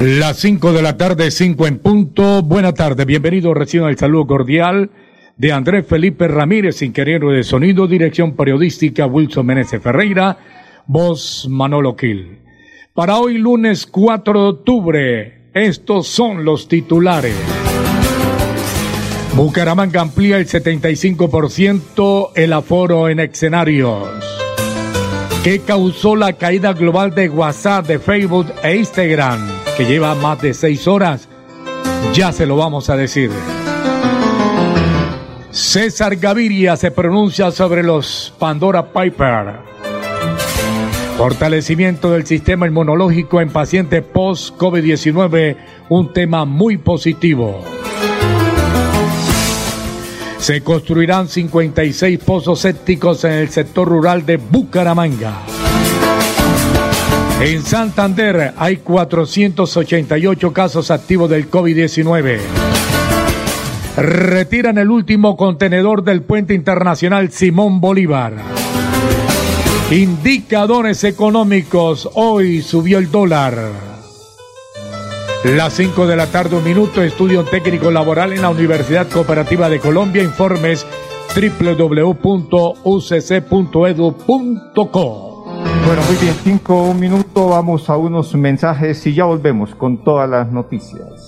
Las 5 de la tarde, 5 en punto. Buena tarde, bienvenido. Reciban el saludo cordial de Andrés Felipe Ramírez, ingeniero de sonido, dirección periodística Wilson Meneses Ferreira, voz Manolo Quil. Para hoy, lunes 4 de octubre, estos son los titulares. Bucaramanga amplía el 75% el aforo en escenarios. ¿Qué causó la caída global de WhatsApp, de Facebook e Instagram? que lleva más de seis horas, ya se lo vamos a decir. César Gaviria se pronuncia sobre los Pandora Piper. Fortalecimiento del sistema inmunológico en pacientes post-COVID-19, un tema muy positivo. Se construirán 56 pozos sépticos en el sector rural de Bucaramanga. En Santander hay 488 casos activos del COVID-19. Retiran el último contenedor del puente internacional Simón Bolívar. Indicadores económicos. Hoy subió el dólar. Las 5 de la tarde, un minuto, estudio técnico laboral en la Universidad Cooperativa de Colombia. Informes www.ucc.edu.co. Bueno, muy bien, cinco, un minuto, vamos a unos mensajes y ya volvemos con todas las noticias.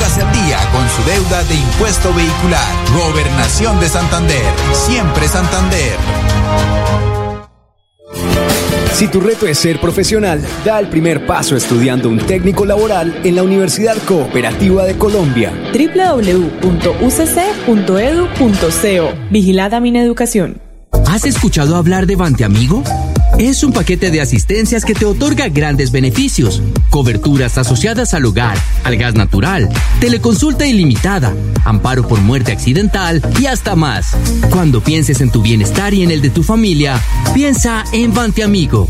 Su deuda de impuesto vehicular. Gobernación de Santander. Siempre Santander. Si tu reto es ser profesional, da el primer paso estudiando un técnico laboral en la Universidad Cooperativa de Colombia. www.ucc.edu.co Vigilada Mineducación. ¿Has escuchado hablar de Bante Amigo? Es un paquete de asistencias que te otorga grandes beneficios, coberturas asociadas al hogar, al gas natural, teleconsulta ilimitada, amparo por muerte accidental y hasta más. Cuando pienses en tu bienestar y en el de tu familia, piensa en Bante Amigo.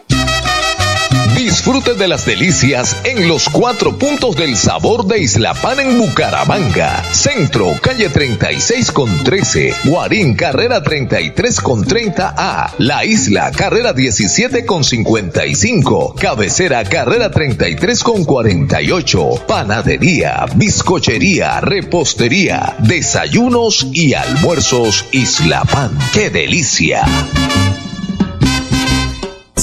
Disfrute de las delicias en los cuatro puntos del sabor de Isla Pan en Bucaramanga. Centro, calle 36 con 13. Guarín, carrera 33 con 30A. La Isla, carrera 17 con 55. Cabecera, carrera 33 con 48. Panadería, bizcochería, repostería, desayunos y almuerzos Isla Pan. ¡Qué delicia!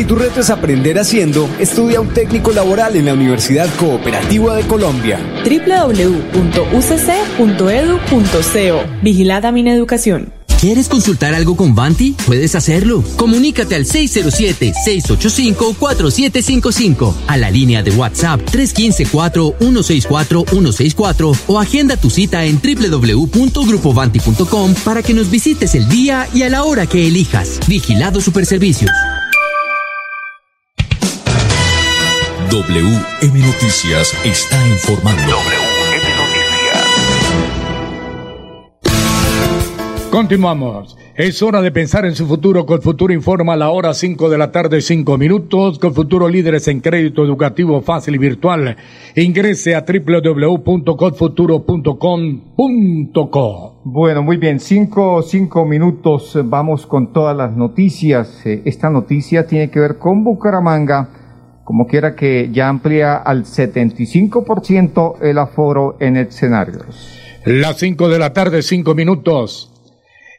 Si tu reto es aprender haciendo, estudia un técnico laboral en la Universidad Cooperativa de Colombia. www.ucc.edu.co Vigilada Mineducación. ¿Quieres consultar algo con Vanti? Puedes hacerlo. Comunícate al 607-685-4755, a la línea de WhatsApp 315-4164-164 o agenda tu cita en www.grupovanti.com para que nos visites el día y a la hora que elijas. Vigilado Superservicios. WM Noticias está informando. Continuamos. Es hora de pensar en su futuro. Con Futuro informa a la hora 5 de la tarde, 5 minutos. Con Futuro líderes en crédito educativo fácil y virtual. Ingrese a www.codfuturo.com.co. Bueno, muy bien. Cinco, cinco minutos. Vamos con todas las noticias. Eh, esta noticia tiene que ver con Bucaramanga. Como quiera que ya amplía al 75% el aforo en escenarios. Las 5 de la tarde, 5 minutos.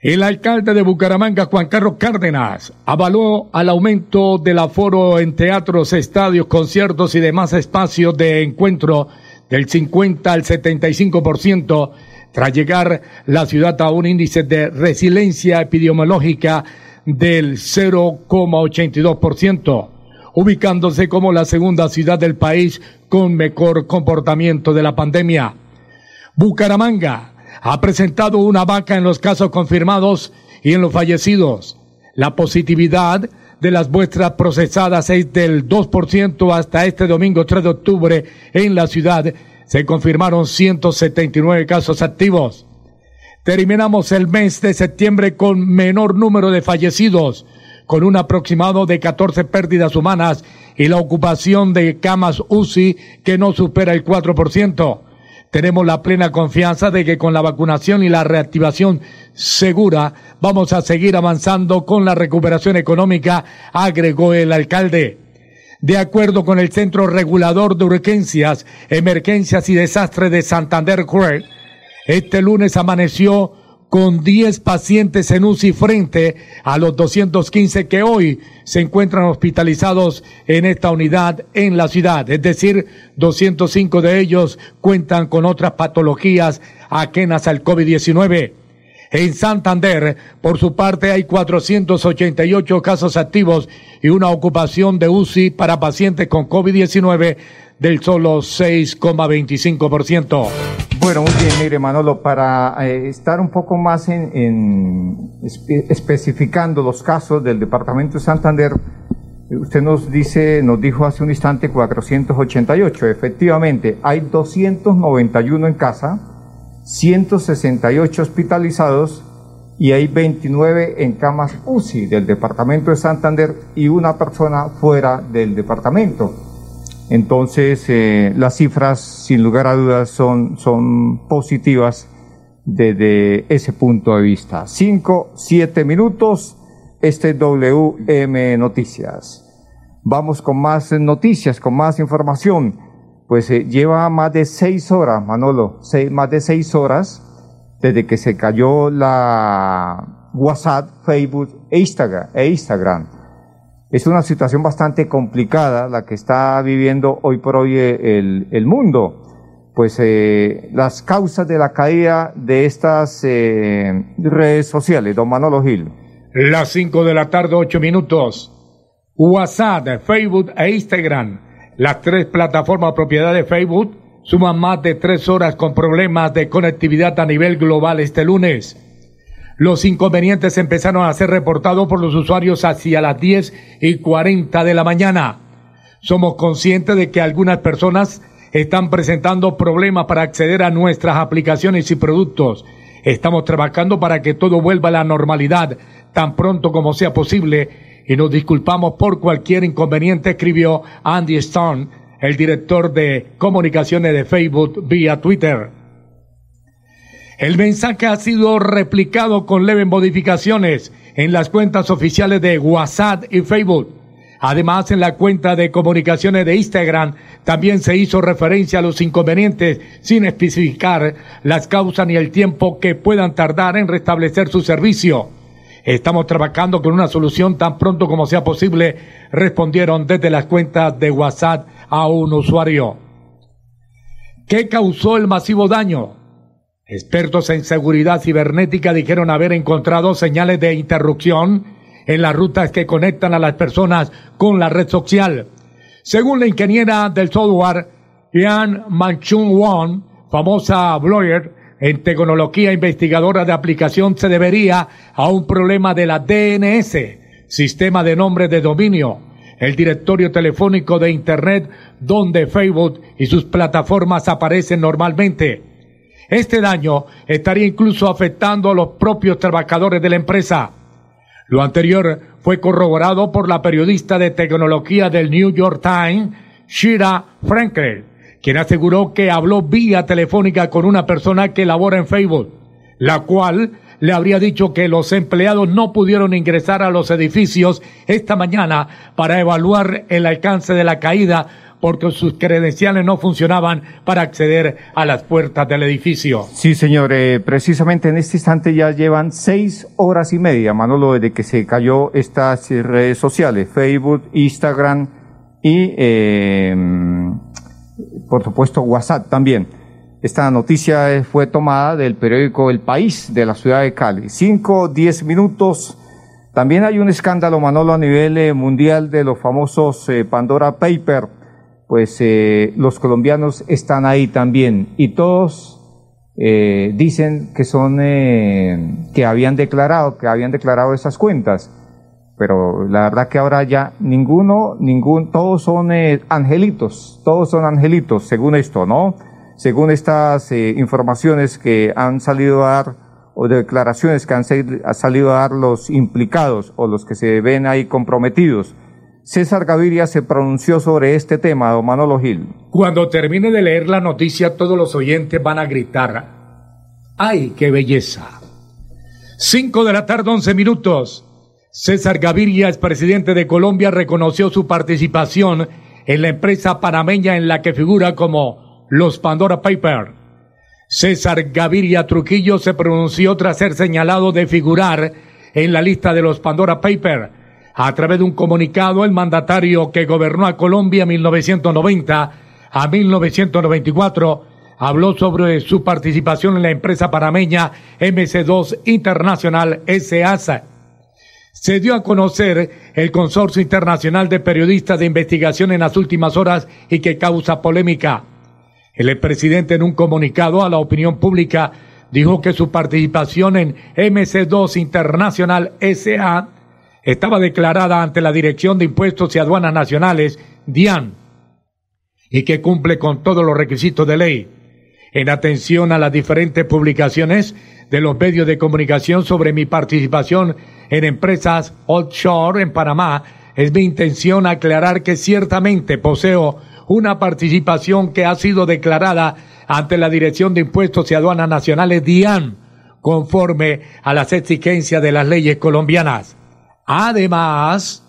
El alcalde de Bucaramanga, Juan Carlos Cárdenas, avaló al aumento del aforo en teatros, estadios, conciertos y demás espacios de encuentro del 50 al 75% tras llegar la ciudad a un índice de resiliencia epidemiológica del 0,82%, ubicándose como la segunda ciudad del país con mejor comportamiento de la pandemia. Bucaramanga ha presentado una vaca en los casos confirmados y en los fallecidos. La positividad de las muestras procesadas es del 2% hasta este domingo 3 de octubre en la ciudad. Se confirmaron 179 casos activos. Terminamos el mes de septiembre con menor número de fallecidos, con un aproximado de 14 pérdidas humanas y la ocupación de camas UCI que no supera el 4%. Tenemos la plena confianza de que con la vacunación y la reactivación segura vamos a seguir avanzando con la recuperación económica, agregó el alcalde. De acuerdo con el Centro Regulador de Urgencias, Emergencias y Desastres de Santander, este lunes amaneció con 10 pacientes en UCI frente a los 215 que hoy se encuentran hospitalizados en esta unidad en la ciudad. Es decir, 205 de ellos cuentan con otras patologías ajenas al COVID-19. En Santander, por su parte, hay 488 casos activos y una ocupación de UCI para pacientes con COVID-19 del solo 6,25%. Bueno, muy bien, mire Manolo, para eh, estar un poco más en, especificando los casos del departamento de Santander, usted nos dice, nos dijo hace un instante 488. Efectivamente, hay 291 en casa, 168 hospitalizados y hay 29 en camas UCI del departamento de Santander y una persona fuera del departamento. Entonces, eh, las cifras, sin lugar a dudas, son, son positivas desde ese punto de vista. Cinco, siete minutos, este WM Noticias. Vamos con más noticias, con más información. Pues eh, lleva más de seis horas, Manolo, más de seis horas desde que se cayó la WhatsApp, Facebook e Instagram. E Instagram es una situación bastante complicada la que está viviendo hoy por hoy eh, el, mundo. Pues eh, las causas de la caída de estas eh, redes sociales, don Manolo Gil. Las 5 de la tarde, 8 minutos. WhatsApp, Facebook e Instagram, las tres plataformas propiedad de Facebook, suman más de tres horas con problemas de conectividad a nivel global este lunes. Los inconvenientes empezaron a ser reportados por los usuarios hacia las 10 y 40 de la mañana. Somos conscientes de que algunas personas están presentando problemas para acceder a nuestras aplicaciones y productos. Estamos trabajando para que todo vuelva a la normalidad tan pronto como sea posible y nos disculpamos por cualquier inconveniente, escribió Andy Stone, el director de comunicaciones de Facebook vía Twitter. El mensaje ha sido replicado con leves modificaciones en las cuentas oficiales de WhatsApp y Facebook. Además, en la cuenta de comunicaciones de Instagram también se hizo referencia a los inconvenientes sin especificar las causas ni el tiempo que puedan tardar en restablecer su servicio. Estamos trabajando con una solución tan pronto como sea posible, respondieron desde las cuentas de WhatsApp a un usuario. ¿Qué causó el masivo daño? Expertos en seguridad cibernética dijeron haber encontrado señales de interrupción en las rutas que conectan a las personas con la red social. Según la ingeniera del software, Ian Manchun Won, famosa blogger en tecnología investigadora de aplicación, se debería a un problema de la DNS, sistema de nombre de dominio, el directorio telefónico de Internet donde Facebook y sus plataformas aparecen normalmente. Este daño estaría incluso afectando a los propios trabajadores de la empresa. Lo anterior fue corroborado por la periodista de tecnología del New York Times, Shira Frankel, quien aseguró que habló vía telefónica con una persona que labora en Facebook, la cual le habría dicho que los empleados no pudieron ingresar a los edificios esta mañana para evaluar el alcance de la caída porque sus credenciales no funcionaban para acceder a las puertas del edificio. Sí, señor, eh, precisamente en este instante ya llevan seis horas y media, Manolo, desde que se cayó estas redes sociales, Facebook, Instagram y, eh, por supuesto, WhatsApp también. Esta noticia fue tomada del periódico El País de la ciudad de Cali. Cinco, diez minutos. También hay un escándalo, Manolo, a nivel eh, mundial de los famosos Pandora Paper pues eh, los colombianos están ahí también. Y todos eh, dicen que son eh, que habían declarado que habían declarado esas cuentas. Pero la verdad que ahora ya ninguno ningún todos son angelitos todos son angelitos según esto no según estas informaciones que han salido a dar o declaraciones que han salido a dar los implicados o los que se ven ahí comprometidos César Gaviria se pronunció sobre este tema, don Manolo Gil. Cuando termine de leer la noticia, todos los oyentes van a gritar, ¡ay, qué belleza! Cinco de la tarde, once minutos. César Gaviria, presidente de Colombia, reconoció su participación en la empresa panameña en la que figura como los Pandora Paper. César Gaviria Trujillo se pronunció tras ser señalado de figurar en la lista de los Pandora Paper a través de un comunicado, el mandatario que gobernó a Colombia 1990 a 1994 habló sobre su participación en la empresa panameña MC2 Internacional SASA. Se dio a conocer el Consorcio Internacional de Periodistas de Investigación en las últimas horas y que causa polémica. El presidente en un comunicado a la opinión pública dijo que su participación en MC2 Internacional SA estaba declarada ante la Dirección de Impuestos y Aduanas Nacionales, DIAN, y que cumple con todos los requisitos de ley. En atención a las diferentes publicaciones de los medios de comunicación sobre mi participación en empresas offshore en Panamá, es mi intención aclarar que ciertamente poseo una participación que ha sido declarada ante la Dirección de Impuestos y Aduanas Nacionales DIAN, conforme a las exigencias de las leyes colombianas. Además,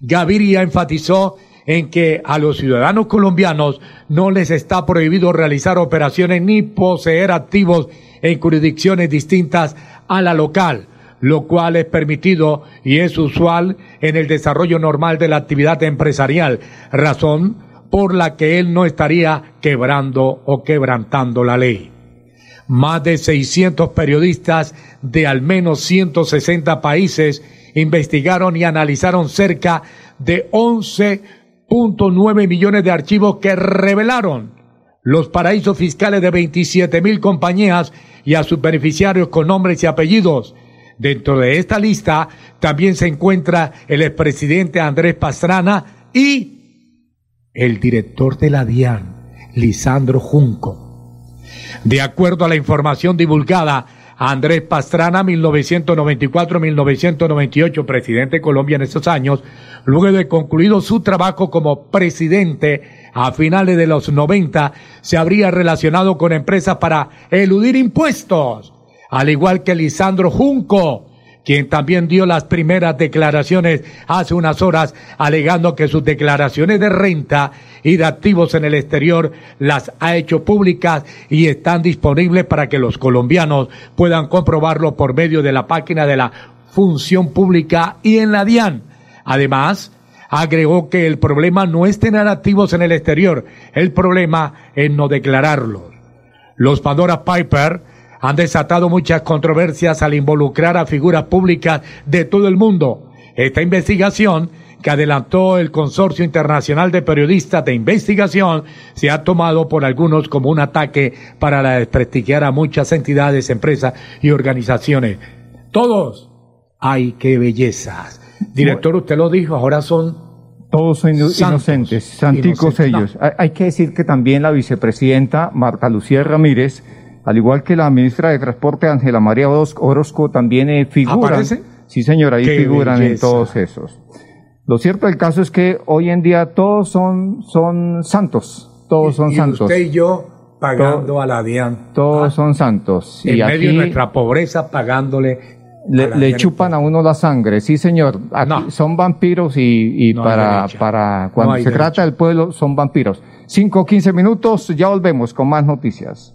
Gaviria enfatizó en que a los ciudadanos colombianos no les está prohibido realizar operaciones ni poseer activos en jurisdicciones distintas a la local, lo cual es permitido y es usual en el desarrollo normal de la actividad empresarial, razón por la que él no estaría quebrando o quebrantando la ley. Más de 600 periodistas de al menos 160 países investigaron y analizaron cerca de 11.9 millones de archivos que revelaron los paraísos fiscales de 27 mil compañías y a sus beneficiarios con nombres y apellidos. Dentro de esta lista también se encuentra el expresidente Andrés Pastrana y el director de la DIAN, Lisandro Junco. De acuerdo a la información divulgada, Andrés Pastrana, 1994-1998, presidente de Colombia en estos años, luego de concluido su trabajo como presidente a finales de los 90, se habría relacionado con empresas para eludir impuestos, al igual que Lisandro Junco, quien también dio las primeras declaraciones hace unas horas alegando que sus declaraciones de renta y de activos en el exterior las ha hecho públicas y están disponibles para que los colombianos puedan comprobarlo por medio de la página de la función pública y en la DIAN. Además, agregó que el problema no es tener activos en el exterior, el problema es no declararlos. Los Pandora Piper han desatado muchas controversias al involucrar a figuras públicas de todo el mundo. Esta investigación que adelantó el Consorcio Internacional de Periodistas de Investigación se ha tomado por algunos como un ataque para desprestigiar a muchas entidades, empresas y organizaciones. Todos. ¡Ay, qué bellezas! Director, usted lo dijo, ahora son todos son inocentes, santicos ellos. Hay que decir que también la vicepresidenta Marta Lucía Ramírez, al igual que la ministra de Transporte Ángela María Orozco, también eh, figuran. Sí, señora, ahí figuran en todos esos. Lo cierto del caso es que hoy en día todos son, son santos, todos son santos. Usted y yo pagando a la DIAN. Todos ah. son santos. En medio de nuestra pobreza pagándole le, chupan a uno la sangre, sí señor. son vampiros y, para, para cuando se trata del pueblo son vampiros. Cinco, quince minutos, ya volvemos con más noticias.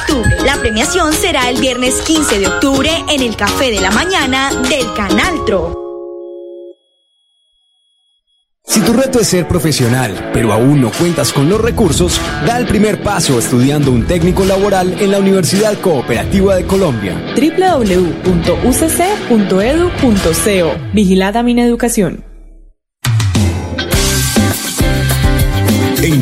la premiación será el viernes 15 de octubre en el Café de la Mañana del Canal Tro. Si tu reto es ser profesional, pero aún no cuentas con los recursos, da el primer paso estudiando un técnico laboral en la Universidad Cooperativa de Colombia. www.ucc.edu.co Vigilada Mineducación. En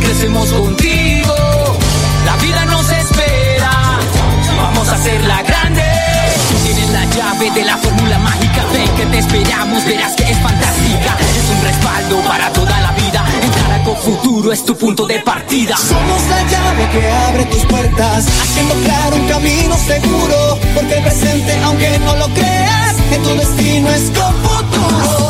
crecemos contigo. La vida nos espera. Vamos a hacerla grande. Tienes la llave de la fórmula mágica. Ven que te esperamos. Verás que es fantástica. Es un respaldo para toda la vida. Entrar con futuro es tu punto de partida. Somos la llave que abre tus puertas. Haciendo claro un camino seguro. Porque el presente, aunque no lo creas, en tu destino es con futuro.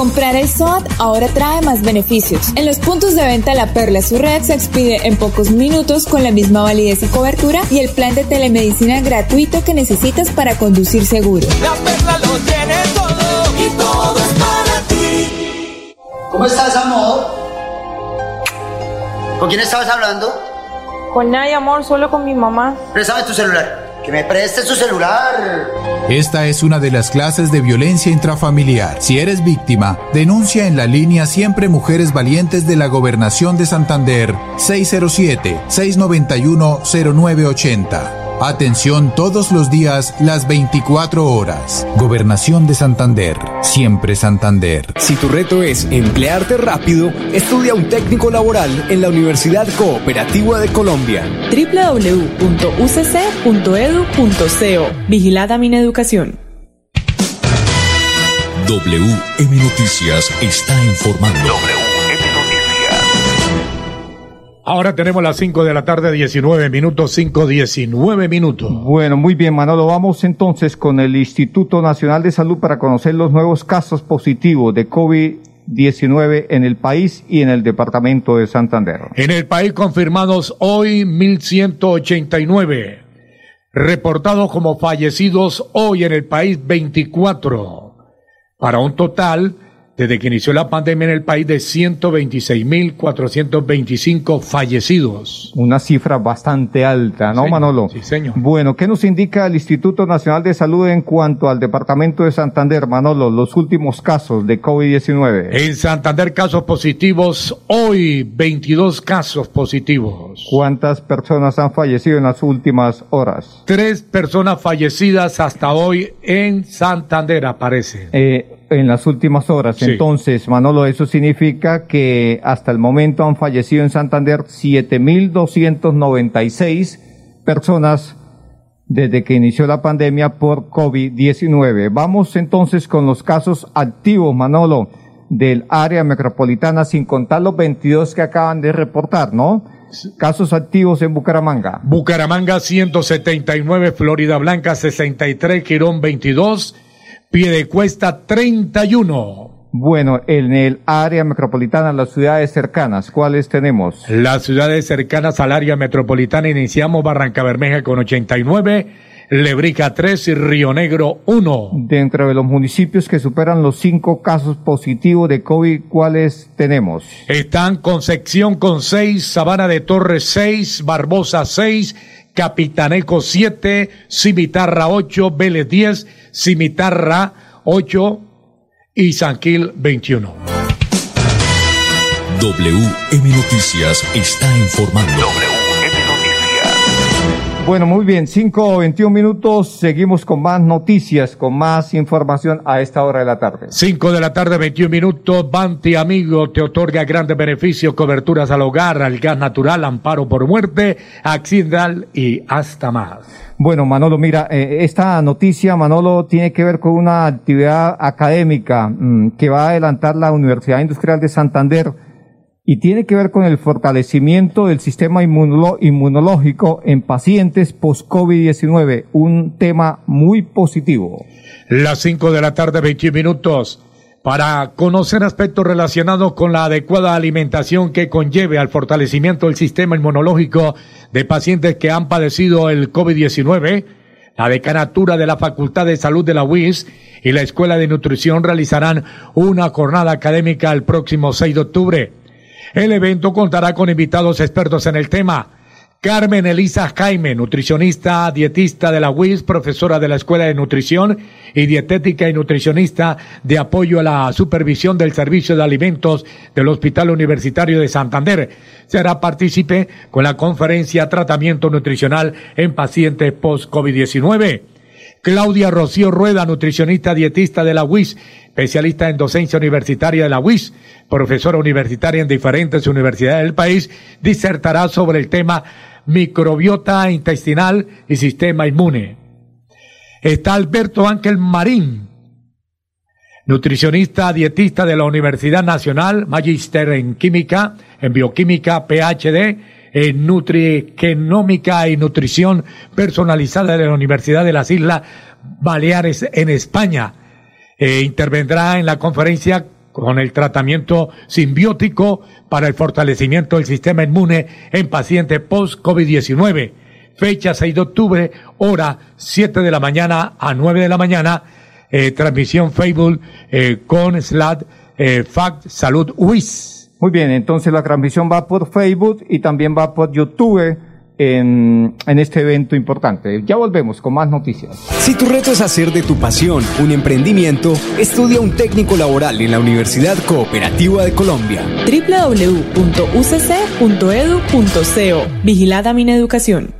Comprar el SOAT ahora trae más beneficios. En los puntos de venta La Perla su red se expide en pocos minutos con la misma validez y cobertura y el plan de telemedicina gratuito que necesitas para conducir seguro. La Perla lo tiene todo y todo es para ti. ¿Cómo estás, amor? ¿Con quién estabas hablando? Con nadie, amor, solo con mi mamá. Préstame tu celular. Me preste su celular. Esta es una de las clases de violencia intrafamiliar. Si eres víctima, denuncia en la línea Siempre Mujeres Valientes de la Gobernación de Santander 607-691-0980. Atención todos los días, las 24 horas. Gobernación de Santander. Siempre Santander. Si tu reto es emplearte rápido, estudia un técnico laboral en la Universidad Cooperativa de Colombia. www.ucc.edu.co. Vigilada Mineducación. WM Noticias está informando. Ahora tenemos las 5 de la tarde, 19 minutos, 5, 19 minutos. Bueno, muy bien, Manolo. Vamos entonces con el Instituto Nacional de Salud para conocer los nuevos casos positivos de COVID-19 en el país y en el departamento de Santander. En el país confirmados hoy 1.189. Reportados como fallecidos hoy en el país 24. Para un total desde que inició la pandemia en el país de 126.425 fallecidos. Una cifra bastante alta, ¿no, Manolo? sí, señor. Bueno, ¿qué nos indica el Instituto Nacional de Salud en cuanto al Departamento de Santander, Manolo, los últimos casos de COVID-19? En Santander casos positivos, hoy 22 casos positivos. ¿Cuántas personas han fallecido en las últimas horas? Tres personas fallecidas hasta hoy en Santander aparecen. Eh, en las últimas horas. Sí. Entonces, Manolo, eso significa que hasta el momento han fallecido en Santander 7.296 personas desde que inició la pandemia por COVID-19. Vamos entonces con los casos activos, Manolo, del área metropolitana, sin contar los 22 que acaban de reportar, ¿no? Casos activos en Bucaramanga. Bucaramanga 179, Florida Blanca 63, Quirón 22, Piedecuesta 31. Bueno, en el área metropolitana, las ciudades cercanas, ¿cuáles tenemos? Las ciudades cercanas al área metropolitana iniciamos Barranca Bermeja con 89, Lebrica 3 y Río Negro 1. Dentro de los municipios que superan los cinco casos positivos de COVID, ¿cuáles tenemos? Están Concepción con 6, Sabana de Torres 6, Barbosa 6, Capitaneco 7, Cimitarra 8, Vélez 10, Cimitarra 8 y Sanquil 21. WM Noticias está informando. Bueno, muy bien, 5 o 21 minutos, seguimos con más noticias, con más información a esta hora de la tarde. 5 de la tarde, 21 minutos. Banti Amigo te otorga grandes beneficios, coberturas al hogar, al gas natural, amparo por muerte, accidental y hasta más. Bueno, Manolo, mira, eh, esta noticia, Manolo, tiene que ver con una actividad académica mm, que va a adelantar la Universidad Industrial de Santander y tiene que ver con el fortalecimiento del sistema inmunológico en pacientes post-COVID-19, un tema muy positivo. Las 5 de la tarde, 21 minutos. Para conocer aspectos relacionados con la adecuada alimentación que conlleve al fortalecimiento del sistema inmunológico de pacientes que han padecido el COVID-19, la decanatura de la Facultad de Salud de la UIS y la Escuela de Nutrición realizarán una jornada académica el próximo 6 de octubre. El evento contará con invitados expertos en el tema. Carmen Elisa Jaime, nutricionista, dietista de la UIS, profesora de la Escuela de Nutrición y dietética y nutricionista de apoyo a la supervisión del servicio de alimentos del Hospital Universitario de Santander. Será partícipe con la conferencia Tratamiento Nutricional en Pacientes Post-COVID-19. Claudia Rocío Rueda, nutricionista dietista de la UIS, especialista en docencia universitaria de la UIS, profesora universitaria en diferentes universidades del país, disertará sobre el tema microbiota intestinal y sistema inmune. Está Alberto Ángel Marín, nutricionista dietista de la Universidad Nacional, magíster en química, en bioquímica, PhD, en nutrigenómica y nutrición personalizada de la Universidad de las Islas Baleares en España. Eh, intervendrá en la conferencia con el tratamiento simbiótico para el fortalecimiento del sistema inmune en pacientes post-COVID-19. Fecha 6 de octubre, hora 7 de la mañana a 9 de la mañana, eh, transmisión Facebook eh, con Slad eh, Fact Salud UIS. Muy bien, entonces la transmisión va por Facebook y también va por YouTube en, en este evento importante. Ya volvemos con más noticias. Si tu reto es hacer de tu pasión un emprendimiento, estudia un técnico laboral en la Universidad Cooperativa de Colombia. www.ucc.edu.co Vigilada Mineducación.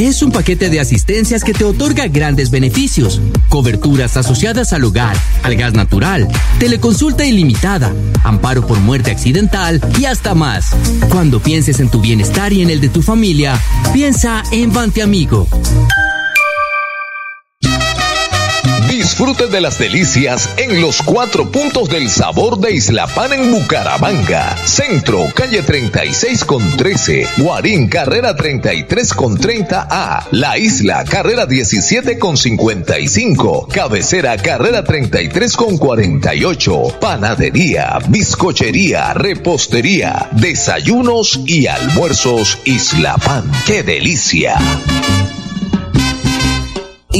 Es un paquete de asistencias que te otorga grandes beneficios, coberturas asociadas al hogar, al gas natural, teleconsulta ilimitada, amparo por muerte accidental y hasta más. Cuando pienses en tu bienestar y en el de tu familia, piensa en Bante Amigo. Disfrute de las delicias en los cuatro puntos del sabor de Isla Pan en Bucaramanga. Centro, calle 36 con 13. Guarín, carrera 33 con 30A. La Isla, carrera 17 con 55. Cabecera, carrera 33 con 48. Panadería, bizcochería, repostería, desayunos y almuerzos Isla Pan. ¡Qué delicia!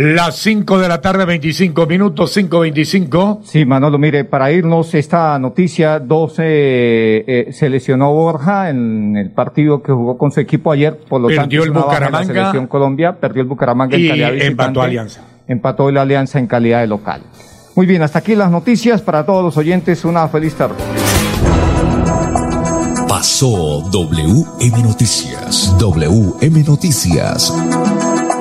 Las 5 de la tarde, 25 minutos, 5.25. Sí, Manolo, mire, para irnos esta noticia, 12 eh, se lesionó Borja en el partido que jugó con su equipo ayer, por lo Perdió tanto, el baja en Bucaramanga. La selección Colombia, perdió el Bucaramanga Y en calidad de visitante. empató Alianza. Empató la Alianza en calidad de local. Muy bien, hasta aquí las noticias para todos los oyentes. Una feliz tarde. Pasó WM Noticias. WM Noticias.